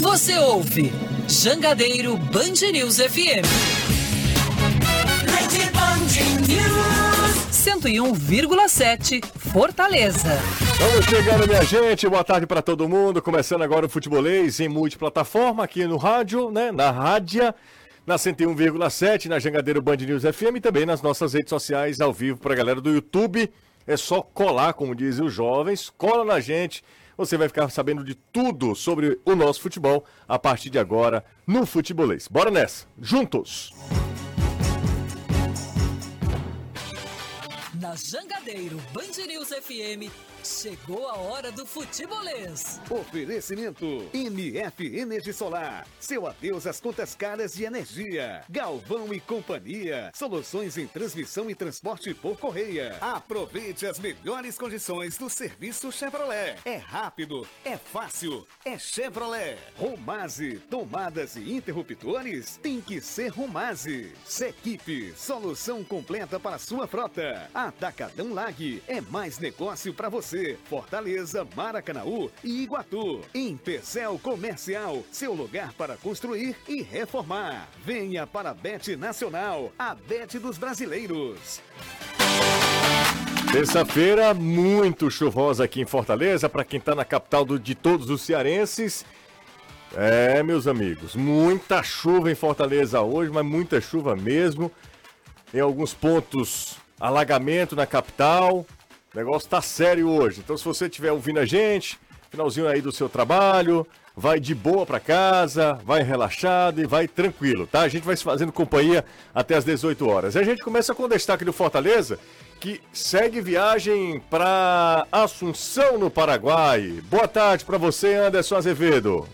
Você ouve Jangadeiro Band News FM. Rede Band News. 101,7 Fortaleza. Vamos chegando, minha gente. Boa tarde para todo mundo. Começando agora o Futebolês em multiplataforma aqui no rádio, né? Na rádio na 101,7, na Jangadeiro Band News FM e também nas nossas redes sociais ao vivo para a galera do YouTube. É só colar, como dizem os jovens, cola na gente. Você vai ficar sabendo de tudo sobre o nosso futebol a partir de agora no Futebolês. Bora nessa, juntos! Na Jangadeiro Band News FM Chegou a hora do futebolês. Oferecimento MF Energia Solar. Seu adeus às contas caras de energia. Galvão e Companhia. Soluções em transmissão e transporte por correia. Aproveite as melhores condições do serviço Chevrolet. É rápido, é fácil, é Chevrolet. Romase, tomadas e interruptores tem que ser Romase. Sequipe, solução completa para sua frota. Atacadão Lag é mais negócio para você você, Fortaleza, Maracanaú e Iguatu. Em Pecel Comercial, seu lugar para construir e reformar. Venha para a Bet Nacional, a Bet dos Brasileiros. Terça-feira muito chuvosa aqui em Fortaleza, para quem está na capital do, de todos os cearenses. É, meus amigos, muita chuva em Fortaleza hoje, mas muita chuva mesmo. Em alguns pontos, alagamento na capital. O negócio tá sério hoje. Então, se você estiver ouvindo a gente, finalzinho aí do seu trabalho, vai de boa para casa, vai relaxado e vai tranquilo, tá? A gente vai se fazendo companhia até as 18 horas. E a gente começa com o destaque do Fortaleza, que segue viagem para Assunção, no Paraguai. Boa tarde para você, Anderson Azevedo.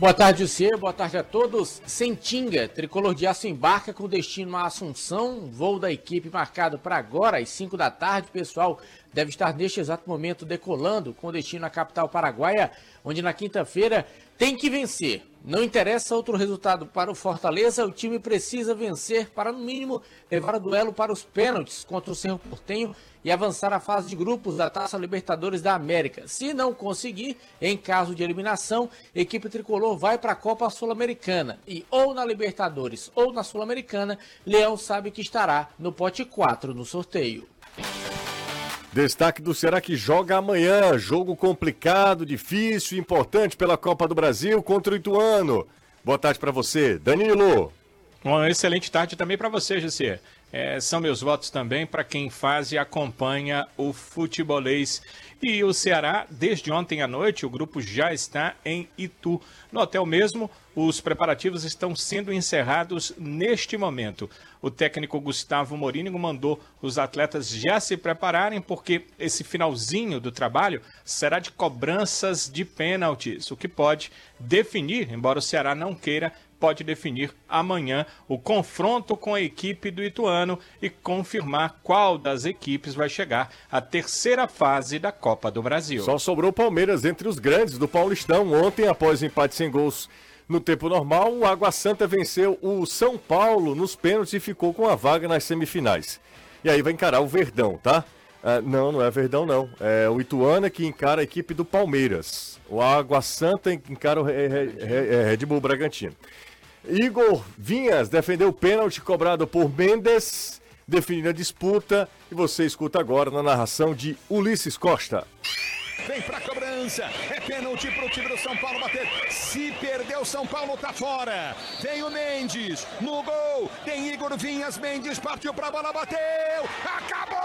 Boa tarde, Lucier. Boa tarde a todos. Sentinga, tricolor de aço embarca com destino à Assunção. Voo da equipe marcado para agora, às 5 da tarde. Pessoal, deve estar neste exato momento decolando com destino à capital paraguaia, onde na quinta-feira tem que vencer. Não interessa outro resultado para o Fortaleza, o time precisa vencer para, no mínimo, levar o duelo para os pênaltis contra o Cerro Portenho e avançar à fase de grupos da Taça Libertadores da América. Se não conseguir, em caso de eliminação, equipe tricolor vai para a Copa Sul-Americana. E ou na Libertadores ou na Sul-Americana, Leão sabe que estará no pote 4 no sorteio. Destaque do Ceará que joga amanhã. Jogo complicado, difícil, importante pela Copa do Brasil contra o Ituano. Boa tarde para você, Danilo. Uma excelente tarde também para você, José. É, são meus votos também para quem faz e acompanha o futebolês. E o Ceará, desde ontem à noite, o grupo já está em Itu. No hotel mesmo, os preparativos estão sendo encerrados neste momento. O técnico Gustavo Morínigo mandou os atletas já se prepararem, porque esse finalzinho do trabalho será de cobranças de pênaltis, o que pode definir, embora o Ceará não queira, pode definir amanhã o confronto com a equipe do Ituano e confirmar qual das equipes vai chegar à terceira fase da Copa do Brasil. Só sobrou o Palmeiras entre os grandes do Paulistão. Ontem, após empate sem gols no tempo normal, o Água Santa venceu o São Paulo nos pênaltis e ficou com a vaga nas semifinais. E aí vai encarar o Verdão, tá? Ah, não, não é Verdão, não. É o Ituano que encara a equipe do Palmeiras. O Água Santa encara o Red Bull Bragantino. Igor Vinhas defendeu o pênalti cobrado por Mendes, definindo a disputa. E você escuta agora na narração de Ulisses Costa. Vem pra cobrança. É pênalti pro time do São Paulo bater. Se perdeu, São Paulo tá fora. Tem o Mendes no gol. Tem Igor Vinhas. Mendes partiu pra bola, bateu. Acabou!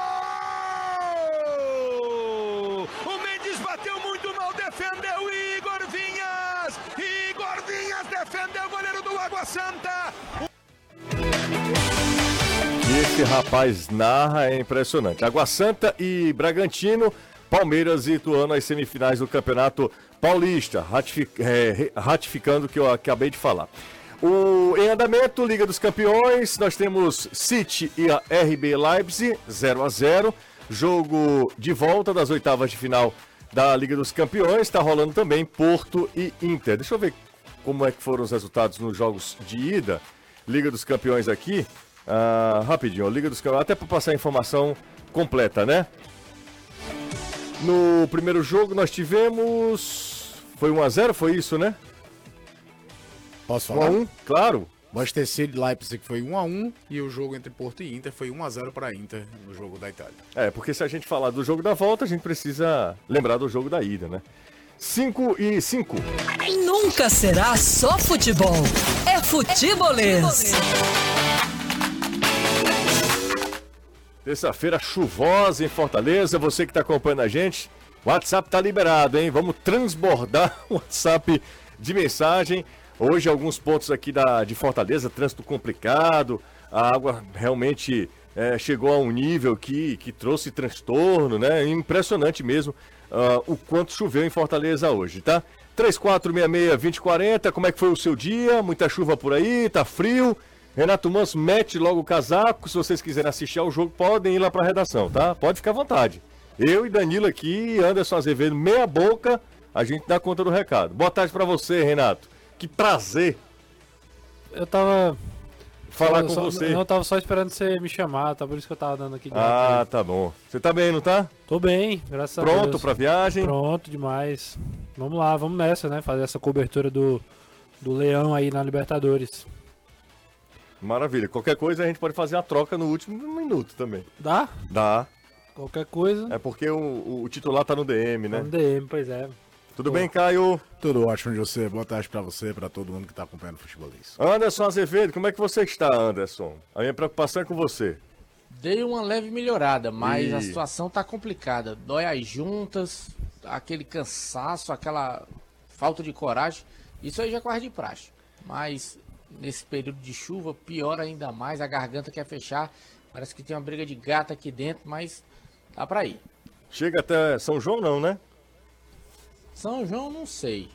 O Mendes bateu muito mal, defendeu Igor Água Santa. Esse rapaz narra é impressionante. Água Santa e Bragantino Palmeiras e Ituano às semifinais do Campeonato Paulista, ratific, é, ratificando o que eu acabei de falar. O, em andamento, Liga dos Campeões, nós temos City e a RB Leipzig, 0 a 0 Jogo de volta das oitavas de final da Liga dos Campeões. Está rolando também Porto e Inter. Deixa eu ver como é que foram os resultados nos jogos de ida. Liga dos Campeões aqui. Ah, rapidinho, Liga dos Campeões, até para passar a informação completa, né? No primeiro jogo nós tivemos. Foi 1x0, foi isso, né? Posso falar? 1 a 1 Claro. Manchester City Leipzig foi 1 a 1 e o jogo entre Porto e Inter foi 1 a 0 para Inter no jogo da Itália. É, porque se a gente falar do jogo da volta, a gente precisa lembrar do jogo da ida, né? 5 e 5. Nunca será só futebol. É futebolês. Terça-feira chuvosa em Fortaleza. Você que está acompanhando a gente, o WhatsApp tá liberado, hein? Vamos transbordar o WhatsApp de mensagem. Hoje, alguns pontos aqui da, de Fortaleza, trânsito complicado, a água realmente é, chegou a um nível que, que trouxe transtorno, né? Impressionante mesmo uh, o quanto choveu em Fortaleza hoje, tá? 3466-2040, como é que foi o seu dia? Muita chuva por aí, tá frio. Renato Manso mete logo o casaco. Se vocês quiserem assistir ao jogo, podem ir lá para a redação, tá? Pode ficar à vontade. Eu e Danilo aqui, Anderson Azevedo, meia boca, a gente dá conta do recado. Boa tarde para você, Renato. Que prazer. Eu tava. Falar com só, você. Eu tava só esperando você me chamar, tá por isso que eu tava dando aqui. Ah, tá bom. Você tá bem, não tá? Tô bem, graças a Deus. Pronto pra viagem? Pronto demais. Vamos lá, vamos nessa, né? Fazer essa cobertura do, do Leão aí na Libertadores. Maravilha. Qualquer coisa a gente pode fazer a troca no último minuto também. Dá? Dá. Qualquer coisa. É porque o, o titular tá no DM, né? No DM, pois é. Tudo bem, Caio? Tudo ótimo de você. Boa tarde para você, para todo mundo que tá acompanhando o futebolês. Anderson Azevedo, como é que você está, Anderson? A minha preocupação é com você. Dei uma leve melhorada, mas Ih. a situação tá complicada. Dói as juntas, aquele cansaço, aquela falta de coragem. Isso aí já é quase de praxe. Mas nesse período de chuva, pior ainda mais. A garganta quer fechar. Parece que tem uma briga de gato aqui dentro, mas dá pra ir. Chega até São João, não, né? São João, não sei.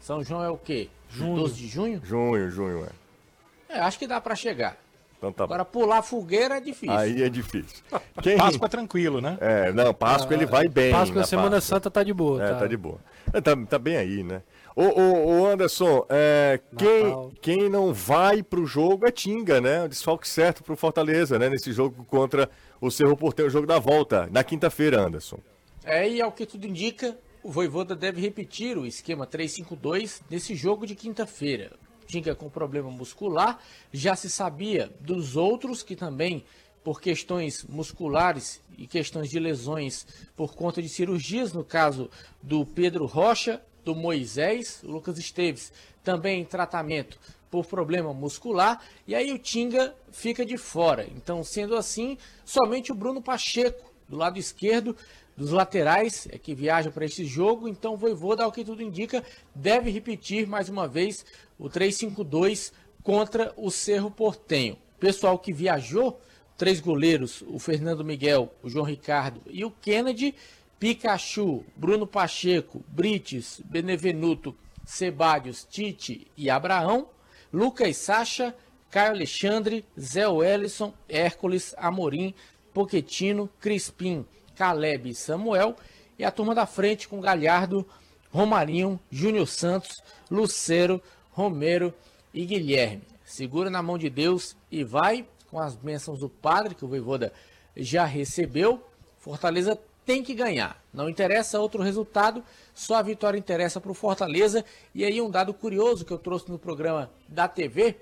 São João é o quê? Junho. 12 de junho? Junho, junho, é. É, acho que dá pra chegar. Então tá bom. Agora pular fogueira é difícil. Aí é difícil. Quem... Páscoa tranquilo, né? É, não, Páscoa ele vai bem. Páscoa, na Semana Páscoa. Santa tá de boa, É, tá? tá de boa. É, Tá, tá bem aí, né? Ô, ô, ô Anderson, é, quem, quem não vai pro jogo é Tinga, né? O desfalque certo pro Fortaleza, né? Nesse jogo contra o Cerro Porteiro, o jogo da volta, na quinta-feira, Anderson. É, e ao que tudo indica, o Voivoda deve repetir o esquema 3-5-2 nesse jogo de quinta-feira. Tinga com problema muscular, já se sabia dos outros que também, por questões musculares e questões de lesões por conta de cirurgias, no caso do Pedro Rocha, do Moisés, o Lucas Esteves, também em tratamento por problema muscular, e aí o Tinga fica de fora. Então, sendo assim, somente o Bruno Pacheco, do lado esquerdo, dos laterais, é que viaja para esse jogo. Então, Voivoda, ao que tudo indica, deve repetir mais uma vez o 3-5-2 contra o Cerro Portenho. Pessoal que viajou, três goleiros, o Fernando Miguel, o João Ricardo e o Kennedy, Pikachu, Bruno Pacheco, Brites, Benevenuto, Sebadios, Tite e Abraão, Lucas Sacha, Caio Alexandre, Zé Wellison, Hércules, Amorim, Poquetino, Crispim, Caleb e Samuel, e a turma da frente com Galhardo, Romarinho, Júnior Santos, Lucero, Romero e Guilherme. Segura na mão de Deus e vai com as bênçãos do Padre, que o Voivoda já recebeu. Fortaleza tem que ganhar. Não interessa outro resultado, só a vitória interessa para o Fortaleza. E aí um dado curioso que eu trouxe no programa da TV,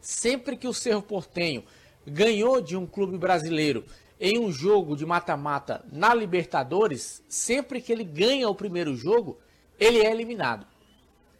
sempre que o Cerro Portenho ganhou de um clube brasileiro em um jogo de mata-mata na Libertadores, sempre que ele ganha o primeiro jogo, ele é eliminado.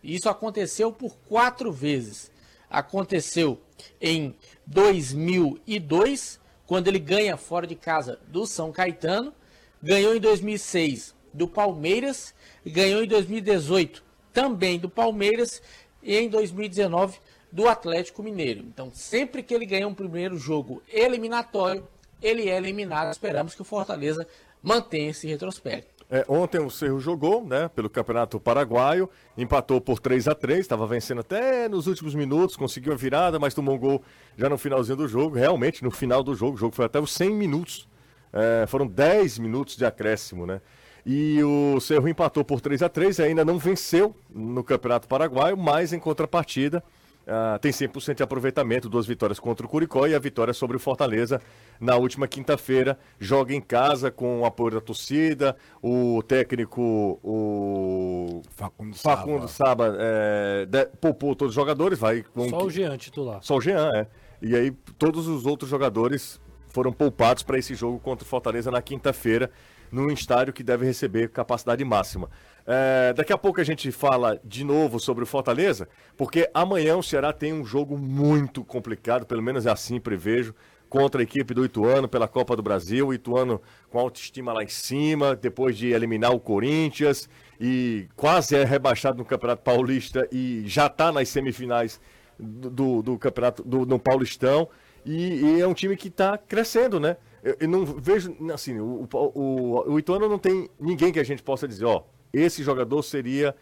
Isso aconteceu por quatro vezes. Aconteceu em 2002, quando ele ganha fora de casa do São Caetano. Ganhou em 2006 do Palmeiras. Ganhou em 2018 também do Palmeiras. E em 2019 do Atlético Mineiro. Então, sempre que ele ganha um primeiro jogo eliminatório, ele é eliminado. Esperamos que o Fortaleza mantenha esse retrospecto. É, ontem o Cerro jogou, né, pelo Campeonato Paraguaio, empatou por 3 a 3 estava vencendo até nos últimos minutos, conseguiu a virada, mas tomou um gol já no finalzinho do jogo. Realmente, no final do jogo, o jogo foi até os 100 minutos. É, foram 10 minutos de acréscimo, né? E o Cerro empatou por 3 a 3 ainda não venceu no Campeonato Paraguaio, mas em contrapartida ah, tem 100% de aproveitamento, duas vitórias contra o Curicó e a vitória sobre o Fortaleza na última quinta-feira. Joga em casa com o apoio da torcida, o técnico, o Facundo, Facundo Saba, é, de- poupou todos os jogadores, vai com Só o Jean titular. só o Jean, é. E aí todos os outros jogadores foram poupados para esse jogo contra o Fortaleza na quinta-feira, num estádio que deve receber capacidade máxima. É, daqui a pouco a gente fala de novo sobre o Fortaleza, porque amanhã o Ceará tem um jogo muito complicado, pelo menos é assim prevejo, contra a equipe do Ituano pela Copa do Brasil. O Ituano com autoestima lá em cima, depois de eliminar o Corinthians e quase é rebaixado no Campeonato Paulista e já está nas semifinais do, do, do campeonato do, no Paulistão e, e é um time que está crescendo, né? Eu, eu não vejo assim, o, o, o Ituano não tem ninguém que a gente possa dizer, ó, esse jogador seria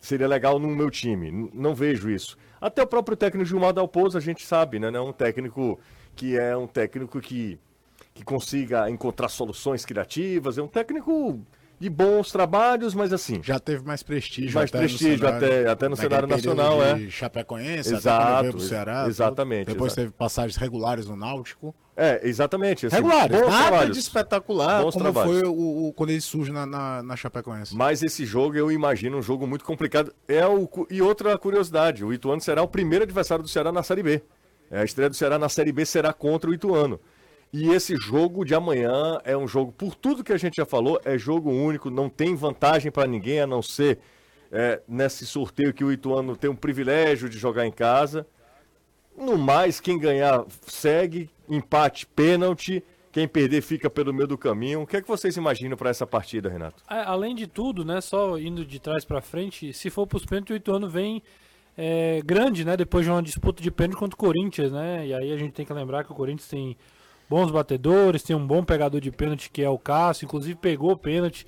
seria legal no meu time. N- Não vejo isso. Até o próprio técnico Gilmar Dalpozo a gente sabe, né? Não é um técnico que é um técnico que que consiga encontrar soluções criativas, é um técnico de bons trabalhos, mas assim, Já teve mais prestígio. Mais até prestígio, no cenário, até- até no cenário nacional, de Chapecoense, Exato, até quando veio pro Ceará. tudo. exatamente, Depois exato. teve passagens regulares no Náutico. É, exatamente. Assim, regulares, bons nada trabalhos. de espetacular, Bons como trabalhos. foi o, o- quando ele surge na, na, na Chapecoense. Mas esse jogo eu imagino um jogo muito complicado. É o, e outra curiosidade, o Ituano será o primeiro adversário do Ceará na Série B. É, A estreia do Ceará na Série B será contra o Ituano. E esse jogo de amanhã é um jogo, por tudo que a gente já falou, é jogo único, não tem vantagem para ninguém a não ser é, nesse sorteio que o Ituano tem um privilégio de jogar em casa. No mais, quem ganhar segue, empate, pênalti. Quem perder fica pelo meio do caminho. O que é que vocês imaginam para essa partida, Renato? É, além de tudo, né, só indo de trás pra frente, se for pros pênaltis, o Ituano vem é, grande, né, depois de uma disputa de pênalti contra o Corinthians, né, e aí a gente tem que lembrar que o Corinthians tem bons batedores, tem um bom pegador de pênalti que é o Cássio, inclusive pegou o pênalti,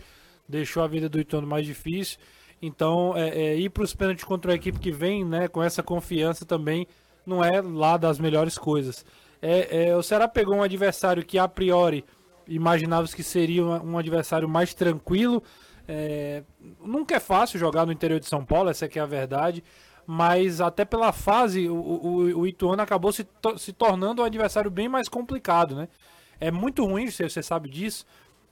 deixou a vida do Ituano mais difícil, então é, é, ir pros pênaltis contra uma equipe que vem, né, com essa confiança também não é lá das melhores coisas. É, é, o Ceará pegou um adversário que a priori imaginava que seria um adversário mais tranquilo. É, nunca é fácil jogar no interior de São Paulo, essa que é a verdade. Mas até pela fase, o, o, o Ituano acabou se, to- se tornando um adversário bem mais complicado, né? É muito ruim, você sabe disso,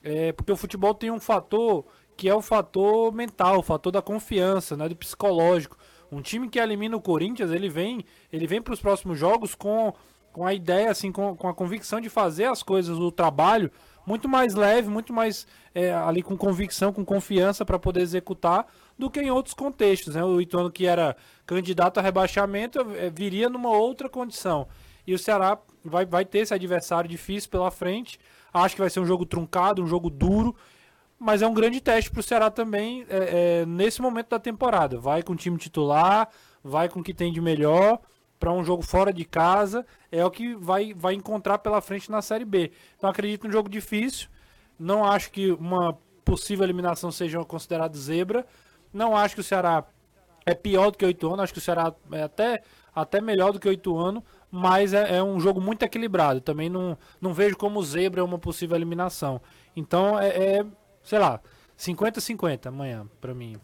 é, porque o futebol tem um fator que é o fator mental, o fator da confiança, né, do psicológico. Um time que elimina o Corinthians, ele vem, ele vem para os próximos jogos com, com a ideia, assim, com, com a convicção de fazer as coisas, o trabalho muito mais leve, muito mais é, ali com convicção, com confiança para poder executar do que em outros contextos. Né? O Ituano que era candidato a rebaixamento é, viria numa outra condição. E o Ceará vai, vai ter esse adversário difícil pela frente. Acho que vai ser um jogo truncado, um jogo duro. Mas é um grande teste para o Ceará também é, é, nesse momento da temporada. Vai com o time titular, vai com o que tem de melhor para um jogo fora de casa. É o que vai, vai encontrar pela frente na Série B. Então acredito num jogo difícil. Não acho que uma possível eliminação seja considerada zebra. Não acho que o Ceará é pior do que o Ituano. Acho que o Ceará é até, até melhor do que o Ituano. Mas é, é um jogo muito equilibrado. Também não, não vejo como zebra uma possível eliminação. Então é, é sei lá, 50-50 amanhã, pra mim.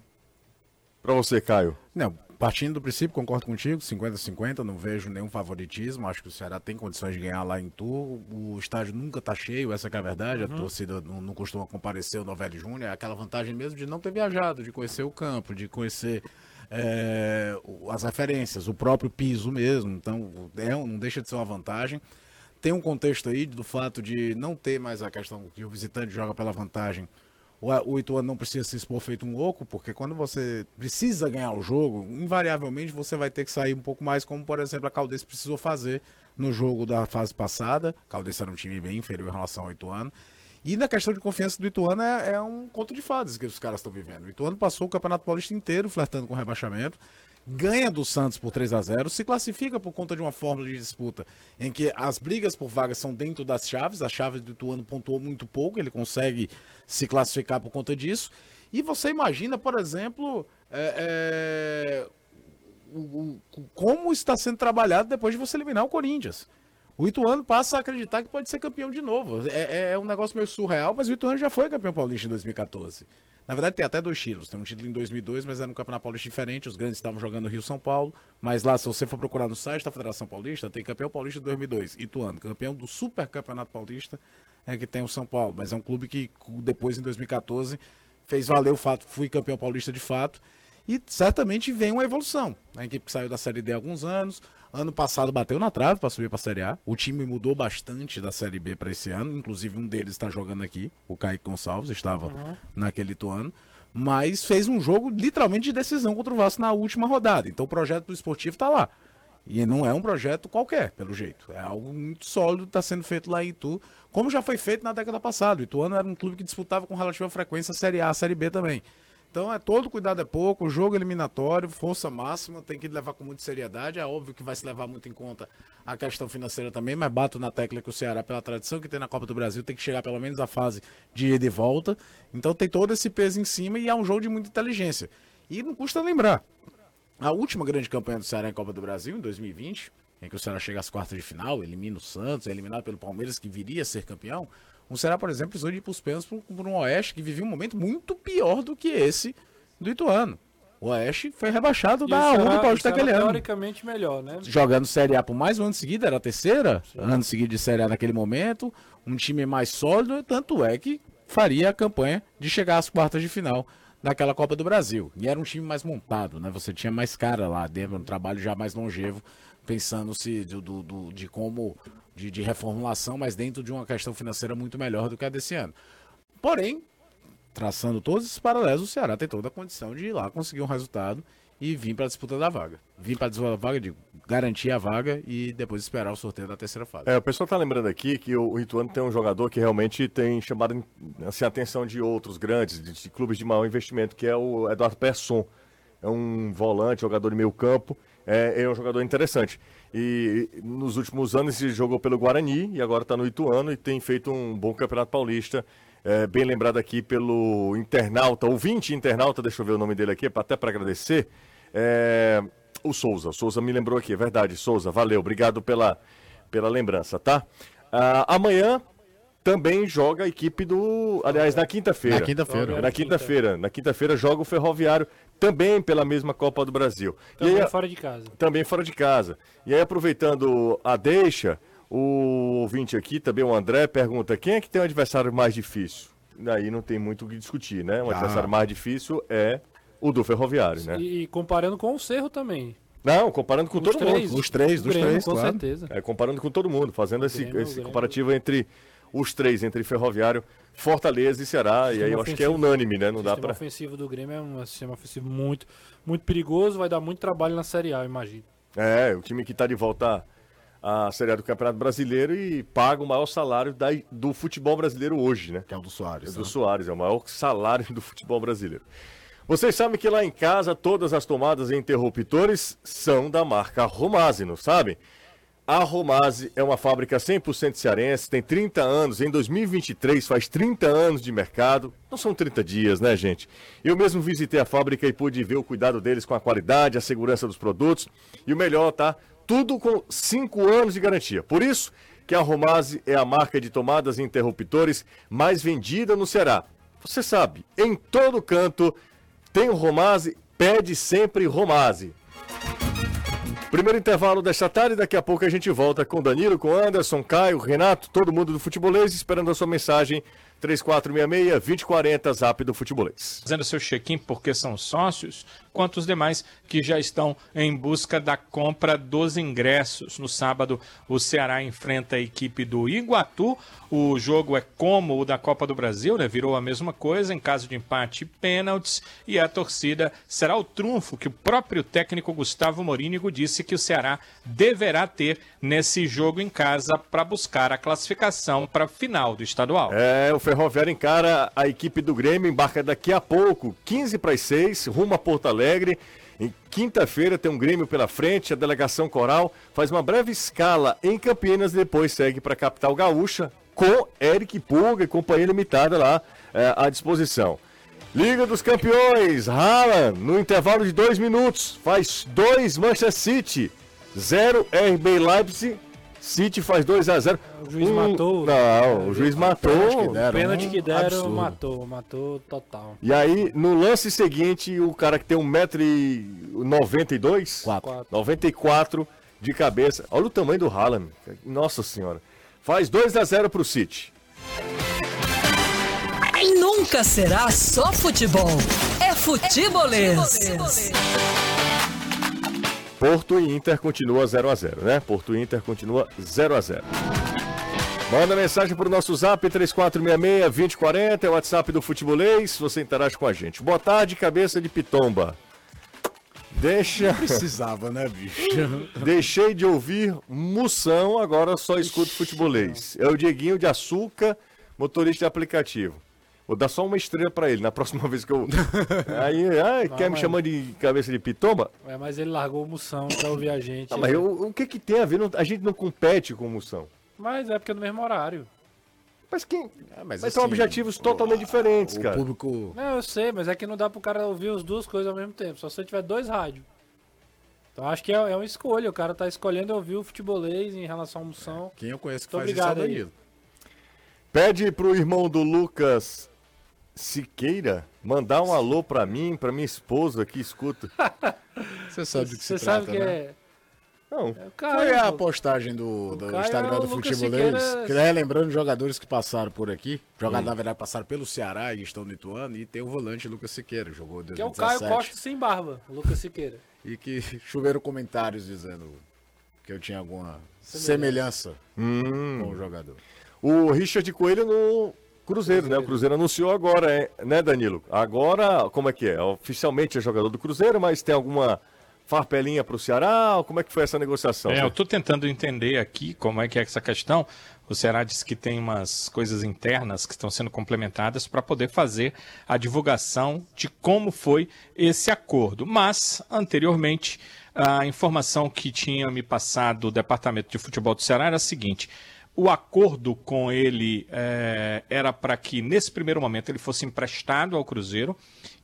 Para você, Caio. Não, partindo do princípio, concordo contigo, 50-50, não vejo nenhum favoritismo. Acho que o Ceará tem condições de ganhar lá em Tur. O estádio nunca tá cheio, essa que é a verdade. A torcida não, não costuma comparecer o Novelli Júnior. É aquela vantagem mesmo de não ter viajado, de conhecer o campo, de conhecer é, as referências, o próprio piso mesmo. Então, é, não deixa de ser uma vantagem. Tem um contexto aí do fato de não ter mais a questão que o visitante joga pela vantagem. O, Ituano não precisa se expor feito um louco, porque quando você precisa ganhar o jogo, invariavelmente você vai ter que sair um pouco mais, como por exemplo a Caldense precisou fazer no jogo da fase passada. Caldense era um time bem inferior em relação ao Ituano. E na questão de confiança do Ituano é, é um conto de fadas que os caras estão vivendo. O Ituano passou o Campeonato Paulista inteiro flertando com rebaixamento, ganha do Santos por 3 a 0 se classifica por conta de uma fórmula de disputa em que as brigas por vagas são dentro das chaves, a chave do Ituano pontuou muito pouco, ele consegue se classificar por conta disso. E você imagina, por exemplo, é, é, o- o- como está sendo trabalhado depois de você eliminar o Corinthians. O Ituano passa a acreditar que pode ser campeão de novo. É, é, é um negócio meio surreal, mas o Ituano já foi campeão paulista em 2014. Na verdade, tem até dois títulos. Tem um título em 2002, mas era no Campeonato Paulista diferente. Os grandes estavam jogando no Rio São Paulo. Mas lá, se você for procurar no site da Federação Paulista, tem campeão paulista de 2002, Ituano. Campeão do Super Campeonato Paulista é que tem o São Paulo. Mas é um clube que depois, em 2014, fez valer o fato. Fui campeão paulista de fato. E certamente vem uma evolução. A equipe que saiu da Série D há alguns anos. Ano passado bateu na trave para subir para a Série A. O time mudou bastante da Série B para esse ano. Inclusive, um deles está jogando aqui. O Kaique Gonçalves estava uhum. naquele ano. Mas fez um jogo literalmente de decisão contra o Vasco na última rodada. Então o projeto do esportivo está lá. E não é um projeto qualquer, pelo jeito. É algo muito sólido que está sendo feito lá em Itu, como já foi feito na década passada. O Ituano era um clube que disputava com relativa frequência a Série A, a Série B também. Então é todo cuidado é pouco, jogo eliminatório, força máxima, tem que levar com muita seriedade. É óbvio que vai se levar muito em conta a questão financeira também, mas bato na tecla que o Ceará, pela tradição que tem na Copa do Brasil, tem que chegar pelo menos à fase de ida e volta. Então tem todo esse peso em cima e é um jogo de muita inteligência. E não custa lembrar. A última grande campanha do Ceará em Copa do Brasil, em 2020, em que o Ceará chega às quartas de final, elimina o Santos, é eliminado pelo Palmeiras, que viria a ser campeão, o Ceará, por exemplo, precisou de ir para os pênaltis por um Oeste que vivia um momento muito pior do que esse do Ituano. O Oeste foi rebaixado e da 1 do Paulista daquele ano. Teoricamente melhor, né? Jogando Série A por mais um ano seguido, era a terceira, Sim. ano seguido de Série A naquele momento, um time mais sólido, tanto é que faria a campanha de chegar às quartas de final naquela Copa do Brasil. E era um time mais montado, né? Você tinha mais cara lá dentro, um trabalho já mais longevo, pensando-se do, do, do, de como de, de reformulação, mas dentro de uma questão financeira muito melhor do que a desse ano. Porém, traçando todos esses paralelos, o Ceará tem toda a condição de ir lá conseguir um resultado e vir para a disputa da vaga. Vir para a disputa da vaga, de garantir a vaga e depois esperar o sorteio da terceira fase. É, o pessoal está lembrando aqui que o, Ituano tem um jogador que realmente tem chamado assim, a atenção de outros grandes, de, de clubes de maior investimento, que é o Eduardo Persson. É um volante, jogador de meio campo, é, é um jogador interessante. E nos últimos anos ele jogou pelo Guarani e agora está no Ituano e tem feito um bom campeonato paulista. É, bem lembrado aqui pelo internauta, ouvinte internauta, deixa eu ver o nome dele aqui, até para agradecer. É, o Souza, o Souza me lembrou aqui, é verdade, Souza, valeu, obrigado pela, pela lembrança, tá? Ah, amanhã também joga a equipe do. Aliás, na quinta-feira. Na quinta-feira. Na quinta-feira. Na quinta-feira joga o Ferroviário também pela mesma Copa do Brasil. Também aí, fora de casa. Também fora de casa. E aí, aproveitando a deixa, o ouvinte aqui, também o André, pergunta: quem é que tem um adversário mais difícil? Aí não tem muito o que discutir, né? Um ah. adversário mais difícil é o do Ferroviário, né? E comparando com o Cerro também. Não, comparando com os todo três. mundo. Os três, dos Grêmio, três, com claro. certeza. É, comparando com todo mundo, fazendo esse, Grêmio, esse comparativo entre os três, entre Ferroviário, Fortaleza e Ceará. e aí eu acho que é unânime, né? Não dá para. O ofensivo do Grêmio é um sistema ofensivo muito, muito perigoso, vai dar muito trabalho na Série A, eu imagino. É, o time que está de volta à Série A do Campeonato Brasileiro e paga o maior salário da, do futebol brasileiro hoje, né? Que é o do Soares. É do né? Soares, é o maior salário do futebol brasileiro. Vocês sabem que lá em casa todas as tomadas e interruptores são da marca Romase, não sabem? A Romase é uma fábrica 100% cearense, tem 30 anos, em 2023 faz 30 anos de mercado. Não são 30 dias, né, gente? Eu mesmo visitei a fábrica e pude ver o cuidado deles com a qualidade, a segurança dos produtos e o melhor, tá? Tudo com 5 anos de garantia. Por isso que a Romase é a marca de tomadas e interruptores mais vendida no Ceará. Você sabe, em todo canto tem o Romase, pede sempre Romase. Primeiro intervalo desta tarde, daqui a pouco a gente volta com Danilo, com Anderson, Caio, Renato, todo mundo do futebolês, esperando a sua mensagem 3466-2040, Zap do Futebolês. Fazendo seu check-in porque são sócios, quanto os demais que já estão em busca da compra dos ingressos. No sábado, o Ceará enfrenta a equipe do Iguatu. O jogo é como o da Copa do Brasil, né? Virou a mesma coisa em caso de empate pênaltis. E a torcida será o trunfo que o próprio técnico Gustavo Morínigo disse que o Ceará deverá ter nesse jogo em casa para buscar a classificação para a final do estadual. É, o Ferroviário encara a equipe do Grêmio, embarca daqui a pouco, 15 para as 6, rumo a Porto Alegre. Em quinta-feira tem um Grêmio pela frente, a delegação Coral faz uma breve escala em Campinas e depois segue para a capital gaúcha com Eric Pulga e companhia limitada lá é, à disposição. Liga dos Campeões, Haaland, no intervalo de dois minutos, faz dois Manchester City, zero RB Leipzig, City faz 2x0. O juiz Um- matou. Não, o juiz matou. que deram. O pênalti que deram, absurdo. matou, matou total. E aí, no lance seguinte, o cara que tem 1,92m, Quatro. 94 de cabeça. Olha o tamanho do Haaland. Nossa senhora. Faz 2x0 pro City. E nunca será só futebol. É futebolês. Porto e Inter continua 0x0, né? Porto e Inter continua 0x0. Manda mensagem pro nosso zap 3466-2040, é o WhatsApp do Futebolês, você interage com a gente. Boa tarde, cabeça de pitomba. Deixa. Precisava, né, bicho? Deixei de ouvir Moção, agora só escuto futebolês. É o Dieguinho de Açúcar, motorista de aplicativo. Vou dar só uma estrela pra ele na próxima vez que eu. Aí, ai, quer me mas- chamar de cabeça de pitomba? É, mas ele largou o Moção pra ouvir a gente. Ah, mas né? eu- o que que tem a ver? Não- a gente não compete com Moção. Mas é porque é no mesmo horário. Mas quem. mas Mas são assim, objetivos totalmente diferentes, O cara. público. Não, eu sei, mas é que não dá pro cara ouvir as duas coisas ao mesmo tempo. Só se você tiver dois rádios. Então acho que é, é uma escolha. O cara tá escolhendo ouvir o futebolês em relação à moção. Quem eu conheço que Muito faz isso é o. Danilo. Pede pro irmão do Lucas Siqueira mandar um alô pra mim, pra minha esposa que escuta. Você sabe do que Você se sabe trata, que né? é. Não, é o cara, Foi a pô. postagem do, do Caio Instagram é do Futebolês, Siqueira. que é lembrando jogadores que passaram por aqui. Jogadores, na verdade, passaram pelo Ceará e estão no Ituano. E tem o volante Lucas Siqueira, jogou em Que é o 2017. Caio Costa sem barba, Lucas Siqueira. E que choveram comentários dizendo que eu tinha alguma semelhança Hum. com o jogador. O Richard Coelho no Cruzeiro, né? O Cruzeiro anunciou agora, né, Danilo? Agora, como é que é? Oficialmente é jogador do Cruzeiro, mas tem alguma farpelinha pro Ceará? Como é que foi essa negociação? É, eu tô tentando entender aqui como é que é essa questão. O Ceará diz que tem umas coisas internas que estão sendo complementadas para poder fazer a divulgação de como foi esse acordo. Mas, anteriormente, a informação que tinha me passado o Departamento de Futebol do Ceará era a seguinte. O acordo com ele eh, era para que, nesse primeiro momento, ele fosse emprestado ao Cruzeiro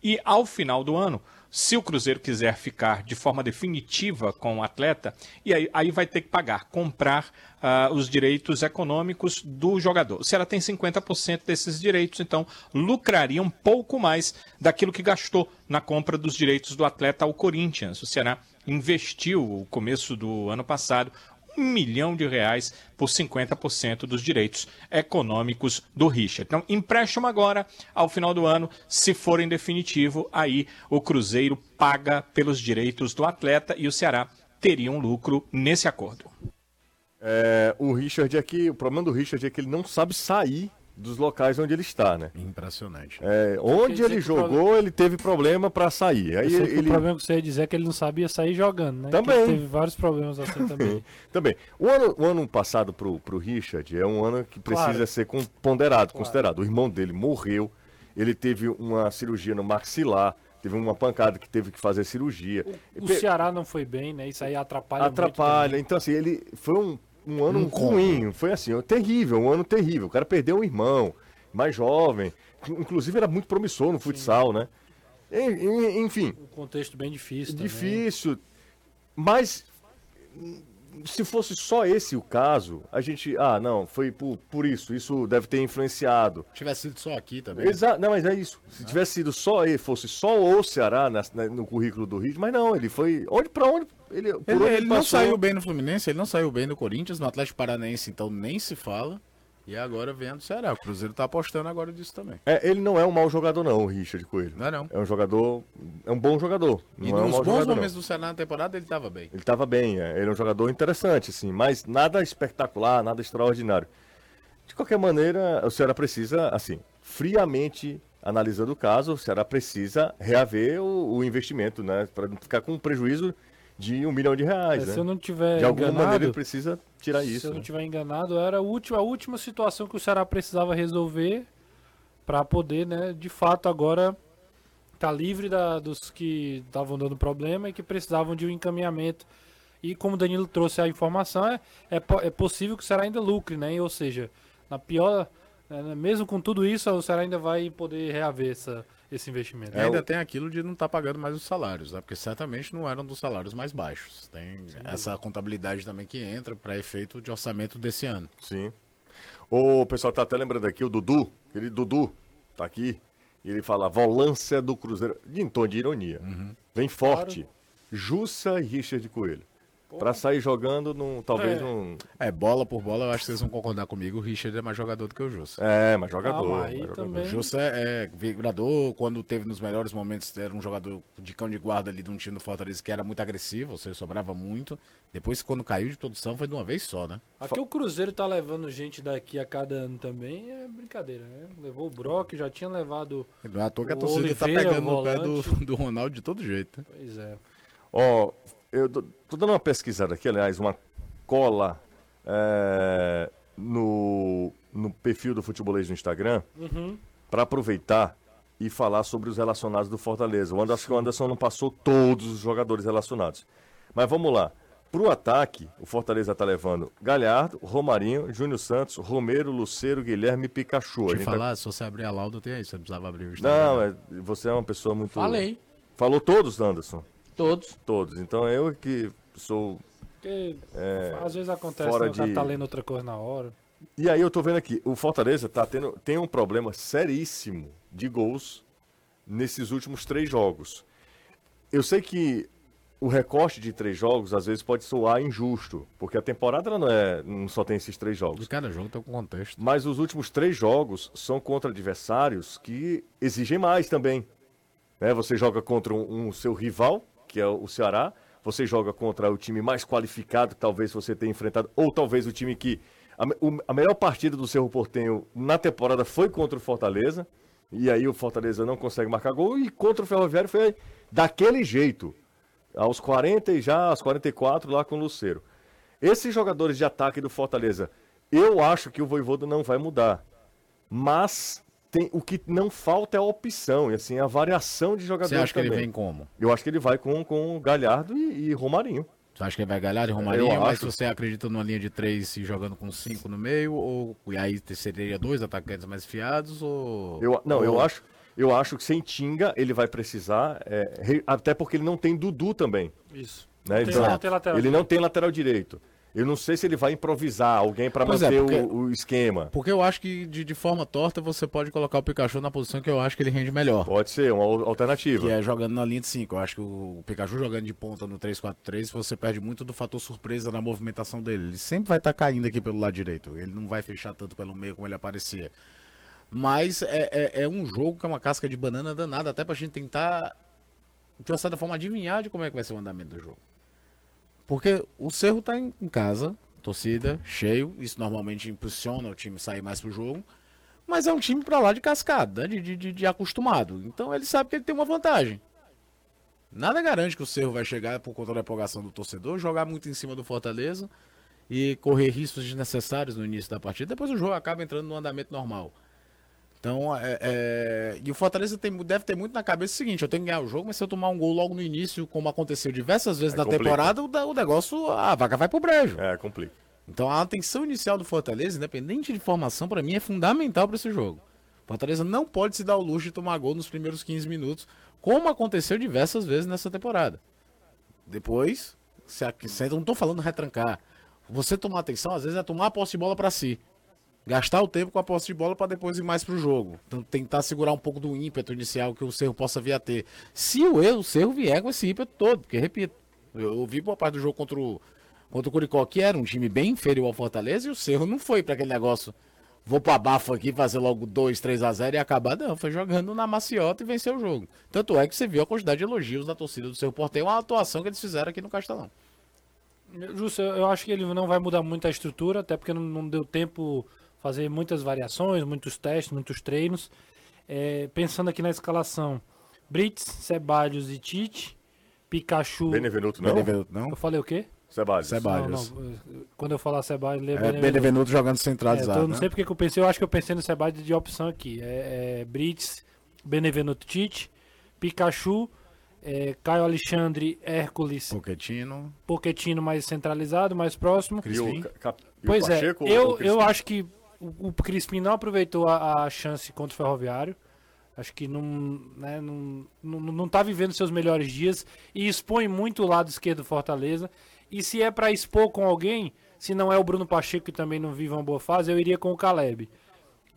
e, ao final do ano, se o Cruzeiro quiser ficar de forma definitiva com o atleta, e aí, aí vai ter que pagar, comprar ah, os direitos econômicos do jogador. O Ceará tem 50% desses direitos, então lucraria um pouco mais daquilo que gastou na compra dos direitos do atleta ao Corinthians. O Ceará investiu, no começo do ano passado, um milhão de reais por 50% dos direitos econômicos do Richard. Então, empréstimo agora, ao final do ano, se for em definitivo, aí o Cruzeiro paga pelos direitos do atleta e o Ceará teria um lucro nesse acordo. É, o Richard aqui, o problema do Richard é que ele não sabe sair dos locais onde ele está, né? Impressionante. É, onde ele o jogou, problema- ele teve problema pra sair. Aí ele, O problema que você ia dizer é que ele não sabia sair jogando, né? Também. Teve vários problemas assim também. Também. O ano, o ano passado pro, pro Richard é um ano que precisa Claro. ser com- ponderado, considerado. O irmão dele morreu, ele teve uma cirurgia no maxilar, teve uma pancada que teve que fazer cirurgia. O Pe- Ceará não foi bem, né? Isso aí atrapalha atrapalha. muito. Então, assim, ele foi um, um ano ruim, foi assim, um terrível, um ano terrível. O cara perdeu um irmão, mais jovem, inclusive era muito promissor no futsal, né? Enfim, Um contexto bem difícil também. difícil. Mas hum, se fosse só esse o caso, a gente. Ah, não, foi por, por isso. Isso deve ter influenciado. Se tivesse sido só aqui também. Exato, não, mas é isso. Se tivesse sido só ele, fosse só o Ceará na- na- no currículo do Rio, mas não, ele foi. Onde pra onde? Ele, por Ele, ele não passou? saiu bem no Fluminense, ele não saiu bem no Corinthians, no Atlético Paranaense, então nem se fala. E agora vem a do Ceará. O Cruzeiro tá apostando agora disso também. É, ele não é um mau jogador, não, o Richard Coelho. Não é não. É um jogador. É um bom jogador. Não E é um nos bons jogador. momentos não. do Ceará na temporada ele tava bem. Ele estava bem, é. ele é um jogador interessante, assim, mas nada espetacular, nada extraordinário. De qualquer maneira, o Ceará precisa, assim, friamente analisando o caso, o Ceará precisa reaver o, o investimento, né? Para não ficar com um prejuízo de um milhão de reais, É, né? se eu não tiver De alguma enganado, maneira ele precisa tirar se isso. eu não né? tiver enganado, era a última, a última situação que o Ceará precisava resolver para poder, né, de fato agora tá livre da, dos que estavam dando problema e que precisavam de um encaminhamento. E como o Danilo trouxe a informação, é, é, é possível que o Ceará ainda lucre, né? Ou seja, na pior, né, mesmo com tudo isso, o Ceará ainda vai poder reaver essa, esse investimento. E ainda tem aquilo de não estar pagando mais os salários, né? Porque certamente não eram dos salários mais baixos. Tem essa contabilidade também que entra para efeito de orçamento desse ano. Sim. O pessoal tá até lembrando aqui, o Dudu, aquele Dudu, tá aqui. E ele fala, volância do Cruzeiro, de em tom de ironia. Vem forte. Jussa e Richard Coelho. Pra sair jogando, num, talvez É. um. É, bola por bola, eu acho que vocês vão concordar comigo. O Richard é mais jogador do que o Jussa. É, mas jogador. Ah, aí jogador. também- O Jussa é, é vibrador, quando teve nos melhores momentos, era um jogador de cão de guarda ali de um time do Fortaleza que era muito agressivo, ou seja, sobrava muito. Depois, quando caiu de produção, foi de uma vez só, né? Aqui o Cruzeiro tá levando gente daqui a cada ano também, é brincadeira, né? Levou o Brock, já tinha levado. Não é à toa que a O torcida tá Oliveira, pegando no pé volante. do, do Ronaldo de todo jeito. né? Pois é. Ó, eu tô, tô dando uma pesquisada aqui, aliás, uma cola é, no, no perfil do Futebolês no Instagram, para aproveitar e falar sobre os relacionados do Fortaleza. O Anderson, o Anderson não passou todos os jogadores relacionados. Mas vamos lá. Pro ataque, o Fortaleza tá levando Galhardo, Romarinho, Júnior Santos, Romero, Luceiro, Guilherme e Pikachu. Deixa eu gente tá- falar, se você abrir a lauda, tem aí, você não precisava abrir o Instagram. Não, é- você é uma pessoa muito. Falei. Falou todos, Anderson? Todos. Todos. Então eu que sou Porque às vezes acontece, fora né, o cara de- tá lendo outra coisa na hora. E aí eu tô vendo aqui, o Fortaleza tá tendo, tem um problema seríssimo de gols nesses últimos três jogos. Eu sei que o recorte de três jogos às vezes pode soar injusto, porque a temporada ela não, é, não só tem esses três jogos. Os cada jogo tem um contexto. Mas os últimos três jogos são contra adversários que exigem mais também. Né? Você joga contra um, um seu rival, que é o Ceará. Você joga contra o time mais qualificado que talvez você tenha enfrentado, ou talvez o time que. A, o- a melhor partida do Cerro Portenho na temporada foi contra o Fortaleza. E aí o Fortaleza não consegue marcar gol. E contra o Ferroviário foi daquele jeito. Aos 40 e já aos 44 lá com o Luceiro. Esses jogadores de ataque do Fortaleza, eu acho que o Voivoda não vai mudar. Mas tem, o que não falta é a opção, e assim, a variação de Você jogadores acha que ele também. vem como? Eu acho que ele vai com, com Galhardo e, e Romarinho. Você acha que ele vai Galhardo e Romarinho? Eu Mas acho. você acredita numa linha de três e jogando com cinco no meio? Ou e aí seria dois atacantes mais fiados? Ou... Eu, não, ou- eu acho, eu acho que sem Tinga ele vai precisar, é, re- até porque ele não tem Dudu também. Isso. Né? Não tem- Então, não tem lateral ele direito. não tem lateral direito. Eu não sei se ele vai improvisar alguém para é, manter porque- o, o esquema. Porque eu acho que de, de forma torta você pode colocar o Pikachu na posição que eu acho que ele rende melhor. Pode ser uma al- alternativa. Que é jogando na linha de 5. Eu acho que o Pikachu jogando de ponta no 3-4-3, você perde muito do fator surpresa na movimentação dele. Ele sempre vai estar caindo aqui pelo lado direito. Ele não vai fechar tanto pelo meio como ele aparecia. Mas é, é, é um jogo que é uma casca de banana danada, até pra gente tentar, de uma certa forma, adivinhar de como é que vai ser o andamento do jogo. Porque o Cerro tá em, casa, torcida, cheio. Isso normalmente impulsiona o time sair mais pro jogo. Mas é um time pra lá de cascada, de, de, de- de acostumado. Então ele sabe que ele tem uma vantagem. Nada garante que o Cerro vai chegar por conta da empolgação do torcedor, jogar muito em cima do Fortaleza e correr riscos desnecessários no início da partida. Depois o jogo acaba entrando no andamento normal. Então, é, é, e o Fortaleza tem- deve ter muito na cabeça o seguinte: eu tenho que ganhar o jogo, mas se eu tomar um gol logo no início, como aconteceu diversas vezes Aí na complica. temporada, o, o negócio, a vaca vai pro brejo. É, complica. Então a atenção inicial do Fortaleza, independente de formação, pra mim é fundamental pra esse jogo. Fortaleza não pode se dar o luxo de tomar gol nos primeiros 15 minutos, como aconteceu diversas vezes nessa temporada. Depois, se a- se- eu não tô falando retrancar. Você tomar atenção, às vezes, é tomar a posse de bola pra si. Gastar o tempo com a posse de bola pra depois ir mais pro jogo. Então, tentar segurar um pouco do ímpeto inicial que o Cerro possa vir a ter. Se o erro, o Cerro vier com esse ímpeto todo, porque, repito, eu, eu vi boa parte do jogo contra o, contra o Curicó, que era um time bem inferior ao Fortaleza, e o Cerro não foi pra aquele negócio. Vou pra bafo aqui, fazer logo 2, 3 a 0 e acabar. Não, foi jogando na maciota e venceu o jogo. Tanto é que você viu a quantidade de elogios da torcida do Cerro Porteiro, uma atuação que eles fizeram aqui no Castelão. Justo, eu acho que ele não vai mudar muito a estrutura, até porque não, não deu tempo fazer muitas variações, muitos testes, muitos treinos. É, pensando aqui na escalação, Brits, Ceballos e Tite, Pikachu. Benevenuto não? Benevenuto, não? Eu falei o quê? Ceballos. Ceballos. Não, não, quando eu falar Ceballos, lê É, Benevenuto. Benevenuto jogando É, centralizado. então, eu não né? sei porque que eu pensei, eu acho que eu pensei no Ceballos de opção aqui. É, é Brits, Benevenuto Tite, Pikachu, é, Caio Alexandre, Hércules, Pochettino. Poquetino mais centralizado, mais próximo. E o, Ca- Cap- o Pois é, Pacheco, ou eu, eu acho que o, Crispim não aproveitou a, a chance contra o Ferroviário. Acho que não, né, não, não, não tá vivendo seus melhores dias e expõe muito o lado esquerdo do Fortaleza. E se é para expor com alguém, se não é o Bruno Pacheco que também não vive uma boa fase, eu iria com o Caleb.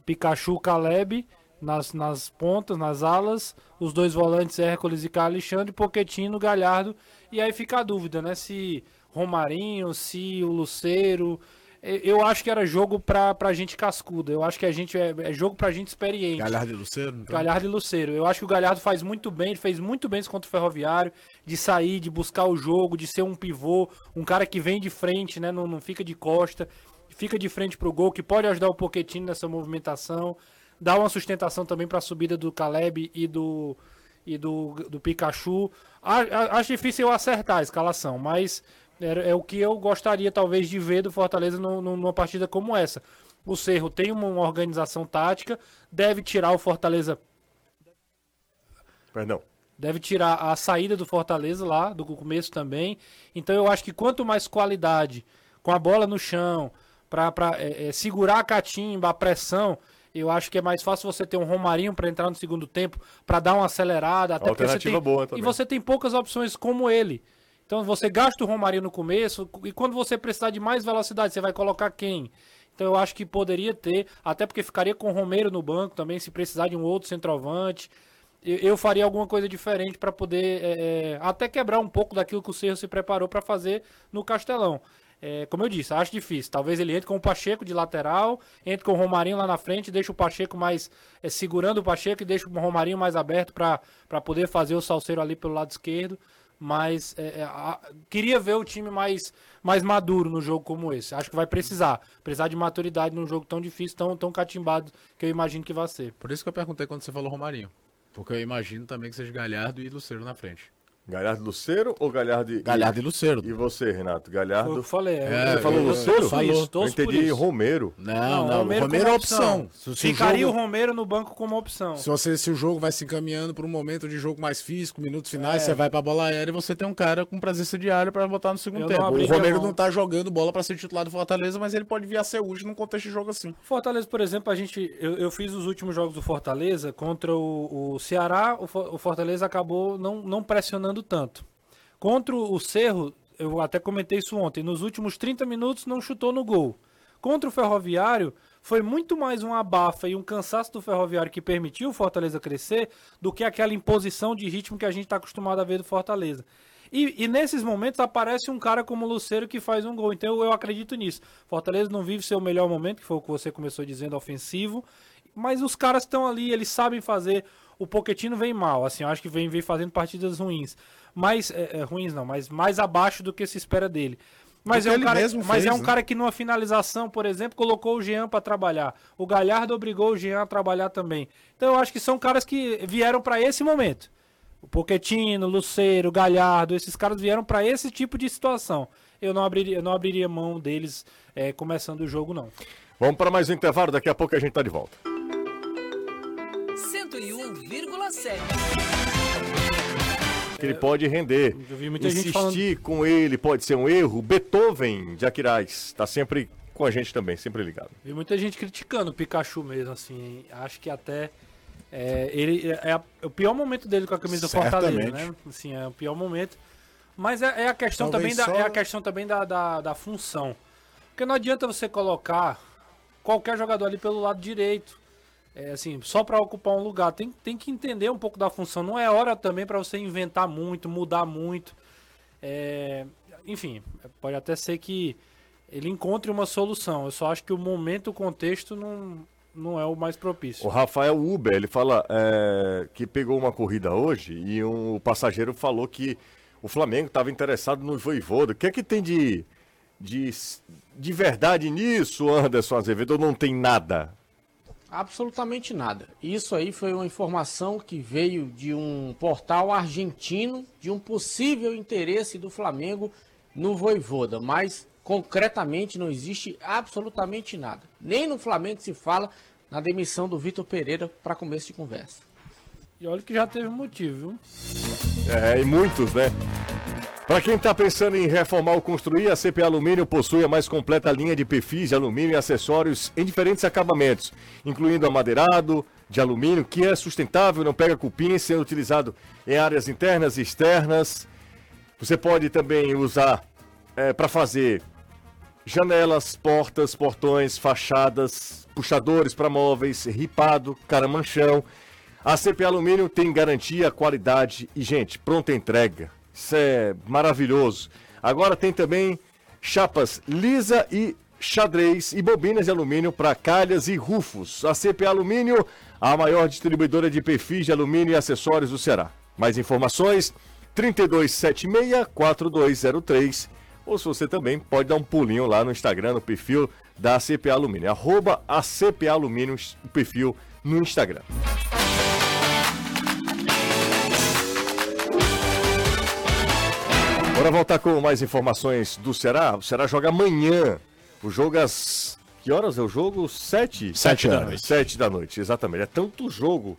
Pikachu, Caleb nas, nas pontas, nas alas, os dois volantes Hércules e Carlos Alexandre, Poquetino, Galhardo, e aí fica a dúvida, né, se Romarinho, se o Luceiro, eu acho que era jogo pra, pra gente cascuda. Eu acho que a gente é, é jogo pra gente experiente. Galhardo e Luceiro? Então. Galhardo e Luceiro. Eu acho que o Galhardo faz muito bem, ele fez muito bem contra o Ferroviário, de sair, de buscar o jogo, de ser um pivô, um cara que vem de frente, né? Não, não fica de costa, fica de frente pro gol, que pode ajudar o Pochettino nessa movimentação, dá uma sustentação também para a subida do Caleb e do e do, do Pikachu. Acho difícil eu acertar a escalação, mas é, é o que eu gostaria talvez de ver do Fortaleza no, no, numa partida como essa. O Cerro tem uma, uma organização tática, deve tirar o Fortaleza. Perdão. Deve tirar a saída do Fortaleza lá, do começo também. Então eu acho que quanto mais qualidade, com a bola no chão, para é, é, segurar a catimba, a pressão, eu acho que é mais fácil você ter um Romarinho para entrar no segundo tempo, para dar uma acelerada. Até Alternativa tem, boa também. E você tem poucas opções como ele. Então você gasta o Romarinho no começo e quando você precisar de mais velocidade, você vai colocar quem? Então eu acho que poderia ter, até porque ficaria com o Romero no banco também, se precisar de um outro centroavante. Eu, eu faria alguma coisa diferente para poder é, é, até quebrar um pouco daquilo que o Cerro se preparou para fazer no Castelão. É, como eu disse, acho difícil. Talvez ele entre com o Pacheco de lateral, entre com o Romarinho lá na frente, deixa o Pacheco mais é, segurando o Pacheco e deixa o Romarinho mais aberto para poder fazer o Salseiro ali pelo lado esquerdo mas é, é, a, queria ver o time mais, mais maduro no jogo como esse. Acho que vai precisar. Precisar de maturidade num jogo tão difícil, tão, tão catimbado, que eu imagino que vai ser. Por isso que eu perguntei quando você falou Romarinho. Porque eu imagino também que seja Galhardo e Luceiro na frente. Galhardo Luceiro ou Galhardo e... Galhardo e Luceiro. E você, Renato? Galhardo... Eu falei. É, falou eu, Luceiro? Falou. Eu entendi Romero. Não, não, não Romero, Romero é opção. opção. Ficaria jogo... o Romero no banco como opção. Se, você, se o jogo vai se encaminhando para um momento de jogo mais físico, minutos finais, é. você vai para a bola aérea e você tem um cara com presença de área para botar no segundo eu tempo. O Romero não tá jogando bola para ser titular do Fortaleza, mas ele pode vir a ser útil num contexto de jogo assim. Fortaleza, por exemplo, a gente eu, eu fiz os últimos jogos do Fortaleza contra o, o Ceará, o, o Fortaleza acabou não, não pressionando tanto. Contra o Cerro, eu até comentei isso ontem, nos últimos 30 minutos não chutou no gol. Contra o Ferroviário, foi muito mais um abafa e um cansaço do Ferroviário que permitiu o Fortaleza crescer do que aquela imposição de ritmo que a gente está acostumado a ver do Fortaleza. E, e, nesses momentos aparece um cara como o Luceiro que faz um gol. Então eu, eu acredito nisso. Fortaleza não vive seu melhor momento, que foi o que você começou dizendo, ofensivo. Mas os caras estão ali, eles sabem fazer. O Poquetino vem mal, assim, eu acho que vem, vem fazendo partidas ruins mais é, é, ruins não, mas mais abaixo do que se espera dele. Mas, é um, cara, mas fez, é um né? cara que numa finalização, por exemplo, colocou o Jean para trabalhar. O Galhardo obrigou o Jean a trabalhar também. Então eu acho que são caras que vieram para esse momento. O Poquetino, Luceiro, Galhardo, esses caras vieram para esse tipo de situação. Eu não abriria, eu não abriria mão deles é, começando o jogo, não. Vamos para mais um intervalo, daqui a pouco a gente tá de volta. 101,7 que ele pode render. Insistir falando... com ele pode ser um erro. Beethoven de Aquiraz está sempre com a gente também, sempre ligado. Vi muita gente criticando o Pikachu mesmo, assim. Acho que até é, ele é, é, o pior momento dele com a camisa do Fortaleza, né? Assim, é o pior momento. Mas é, é a questão Talvez também, só... da, é a questão também da, da, da função. Porque não adianta você colocar qualquer jogador ali pelo lado direito é, assim, só para ocupar um lugar. Tem, tem que entender um pouco da função. Não é hora também para você inventar muito, mudar muito. É, enfim, pode até ser que ele encontre uma solução. Eu só acho que o momento, o contexto não, não é o mais propício. O Rafael Uber, ele fala é, que pegou uma corrida hoje e um, o passageiro falou que o Flamengo estava interessado no Voivoda. O que é que tem de, de, de verdade nisso, Anderson Azevedo? Ou não tem nada? Absolutamente nada. Isso aí foi uma informação que veio de um portal argentino de um possível interesse do Flamengo no Voivoda, mas concretamente não existe absolutamente nada. Nem no Flamengo se fala na demissão do Vitor Pereira para começo de conversa. E olha que já teve motivo, viu? É, e muitos, né? Para quem está pensando em reformar ou construir, a CP Alumínio possui a mais completa linha de perfis de alumínio e acessórios em diferentes acabamentos, incluindo amadeirado, de alumínio, que é sustentável, não pega cupim, sendo utilizado em áreas internas e externas. Você pode também usar é, para fazer janelas, portas, portões, fachadas, puxadores para móveis, ripado, caramanchão. A CP Alumínio tem garantia, qualidade e, gente, pronta entrega. Isso é maravilhoso. Agora tem também chapas lisa e xadrez e bobinas de alumínio para calhas e rufos. A CP Alumínio, a maior distribuidora de perfis de alumínio e acessórios do Ceará. Mais informações, 3276-4203. Ou se você também pode dar um pulinho lá no Instagram, no perfil da CP Alumínio. Arroba a CP Alumínio, o perfil no Instagram. Bora voltar com mais informações do Ceará. O Ceará joga amanhã. O jogo às. Que horas é o jogo? Sete? Sete da noite. Sete da noite, exatamente. É tanto jogo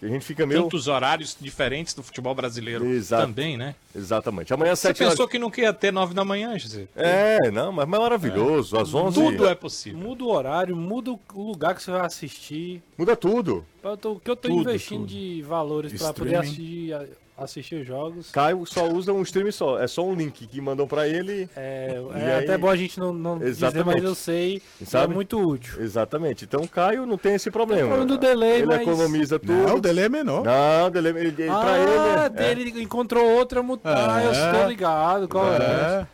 que a gente fica meio. Tantos horários diferentes do futebol brasileiro Exato. também, né? Exatamente. Amanhã às Você sete pensou horas. que não ia ter nove da manhã, José? É, não, mas mas maravilhoso. Às onze. Tudo é possível. Muda o horário, muda o lugar que você vai assistir. Muda tudo. O que eu tô Tudo, investindo tudo. de valores pra poder assistir, assistir os jogos. Caio só usa um stream só. É só um link que mandam pra ele. É, E é aí- até bom a gente não, não dizer, Exatamente. mas eu sei que Sabe? é muito útil. Exatamente. Então o Caio não tem esse problema. problema do delay, ele mas- economiza tudo. Não, o delay é menor. Não, dele, ele, ele, pra ah, ele. é- ele encontrou outra mutar, eu É. estou ligado. Qual é? É.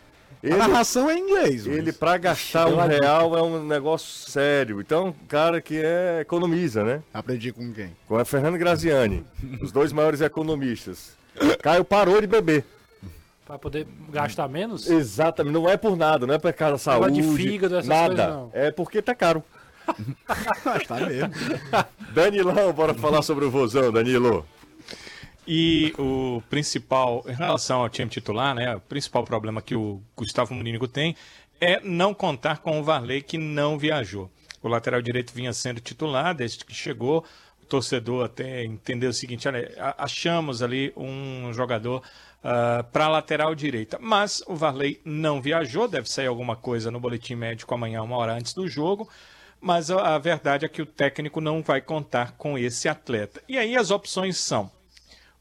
Ele, A narração é em inglês. mas- ele pra gastar um real é um negócio sério. Então, cara que é economiza, né? Aprendi com quem? Com a Fernando Graziani, os dois maiores economistas. Caio parou de beber. Pra poder gastar menos? Exatamente, não é por nada, não é por causa da saúde. de fígado, essas nada. coisas, não. É porque tá caro. Mas tá mesmo. Danilão, bora falar sobre o vozão, Danilo. E o principal, em relação ao time titular, né? O principal problema que o Gustavo Munínigo tem é não contar com o Varley que não viajou. O lateral direito vinha sendo titular desde que chegou. O torcedor até entendeu o seguinte: olha, achamos ali um jogador para a lateral direita. Mas o Varley não viajou, deve sair alguma coisa no boletim médico amanhã, uma hora antes do jogo. Mas a verdade é que o técnico não vai contar com esse atleta. E aí as opções são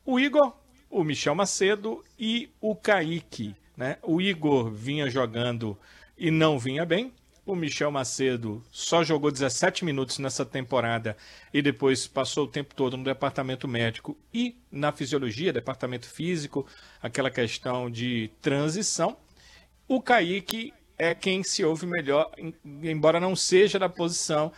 o Igor, o Michel Macedo e o Kaique. Né? O Igor vinha jogando e não vinha bem. O Michel Macedo só jogou 17 minutos nessa temporada e depois passou o tempo todo no departamento médico e na fisiologia, departamento físico, aquela questão de transição. O Kaique é quem se ouve melhor, em- embora não seja da posição,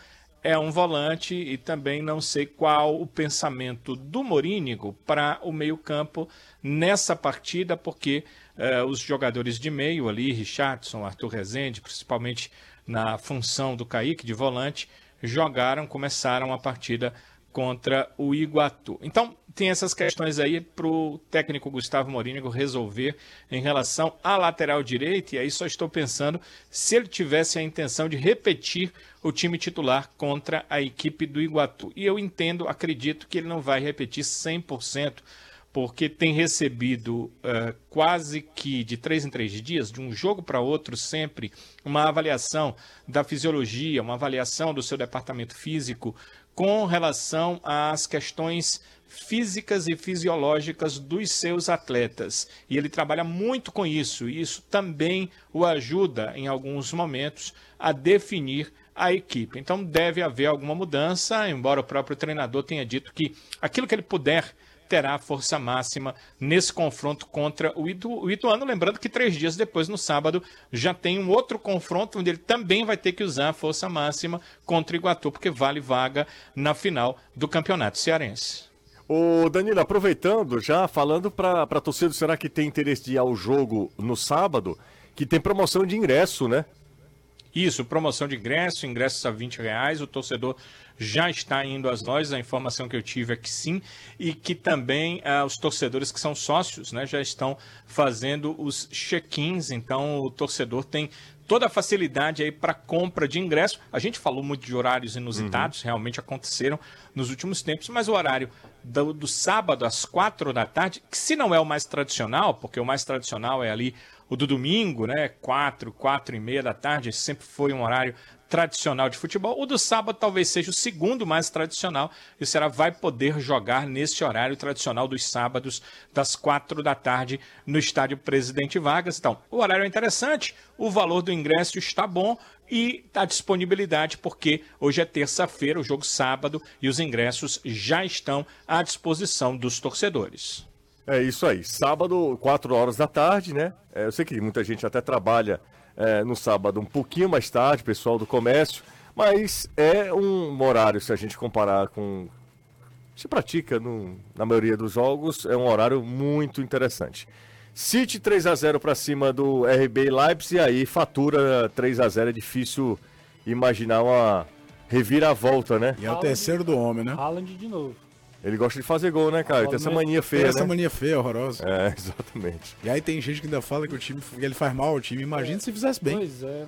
é um volante e também não sei qual o pensamento do Morínigo para o meio-campo nessa partida, porque eh, os jogadores de meio ali, Richardson, Arthur Rezende, principalmente na função do Kaique de volante, jogaram, começaram a partida contra o Iguatu. Então, tem essas questões aí para o técnico Gustavo Morínigo resolver em relação à lateral direita, e aí só estou pensando se ele tivesse a intenção de repetir o time titular contra a equipe do Iguatu. E eu entendo, acredito que ele não vai repetir 100%, porque tem recebido eh, quase que de três em três dias, de um jogo para outro, sempre uma avaliação da fisiologia, uma avaliação do seu departamento físico com relação às questões físicas e fisiológicas dos seus atletas. E ele trabalha muito com isso, e isso também o ajuda, em alguns momentos, a definir a equipe. Então deve haver alguma mudança, embora o próprio treinador tenha dito que aquilo que ele puder terá força máxima nesse confronto contra o, Itu, o Ituano. Lembrando que três dias depois, no sábado, já tem um outro confronto onde ele também vai ter que usar a força máxima contra o Iguatu, porque vale vaga na final do Campeonato Cearense. Ô Danilo, aproveitando, já falando para a torcida, será que tem interesse de ir ao jogo no sábado? Que tem promoção de ingresso, né? Isso, promoção de ingresso, ingressos a 20 reais. O torcedor já está indo às lojas. A informação que eu tive é que sim. E que também ah, os torcedores que são sócios né, já estão fazendo os check-ins. Então o torcedor tem toda a facilidade aí para compra de ingresso. A gente falou muito de horários inusitados, realmente aconteceram nos últimos tempos, mas o horário do, do sábado às quatro da tarde, que se não é o mais tradicional, porque o mais tradicional é ali o do domingo, né? Quatro, quatro e meia da tarde, sempre foi um horário tradicional de futebol. O do sábado talvez seja o segundo mais tradicional e o Ceará vai poder jogar nesse horário tradicional dos sábados, das quatro da tarde, no estádio Presidente Vargas. Então, o horário é interessante, o valor do ingresso está bom e a disponibilidade, porque hoje é terça-feira, o jogo sábado, e os ingressos já estão à disposição dos torcedores. É isso aí. Sábado, 4 horas da tarde, né? É, eu sei que muita gente até trabalha é, no sábado um pouquinho mais tarde, pessoal do comércio, mas é um horário, se a gente comparar com. Se pratica no, na maioria dos jogos, é um horário muito interessante. City 3 a 0 para cima do RB Leipzig, aí fatura 3 a 0 é difícil imaginar uma reviravolta, né? E é o terceiro do homem, né? Haaland de novo. Ele gosta de fazer gol, né, cara? Ele tem essa mania feia, Tem essa né? mania feia, horrorosa. É, exatamente. E aí tem gente que ainda fala que o time que ele faz mal ao time. Imagina se fizesse bem. Pois é.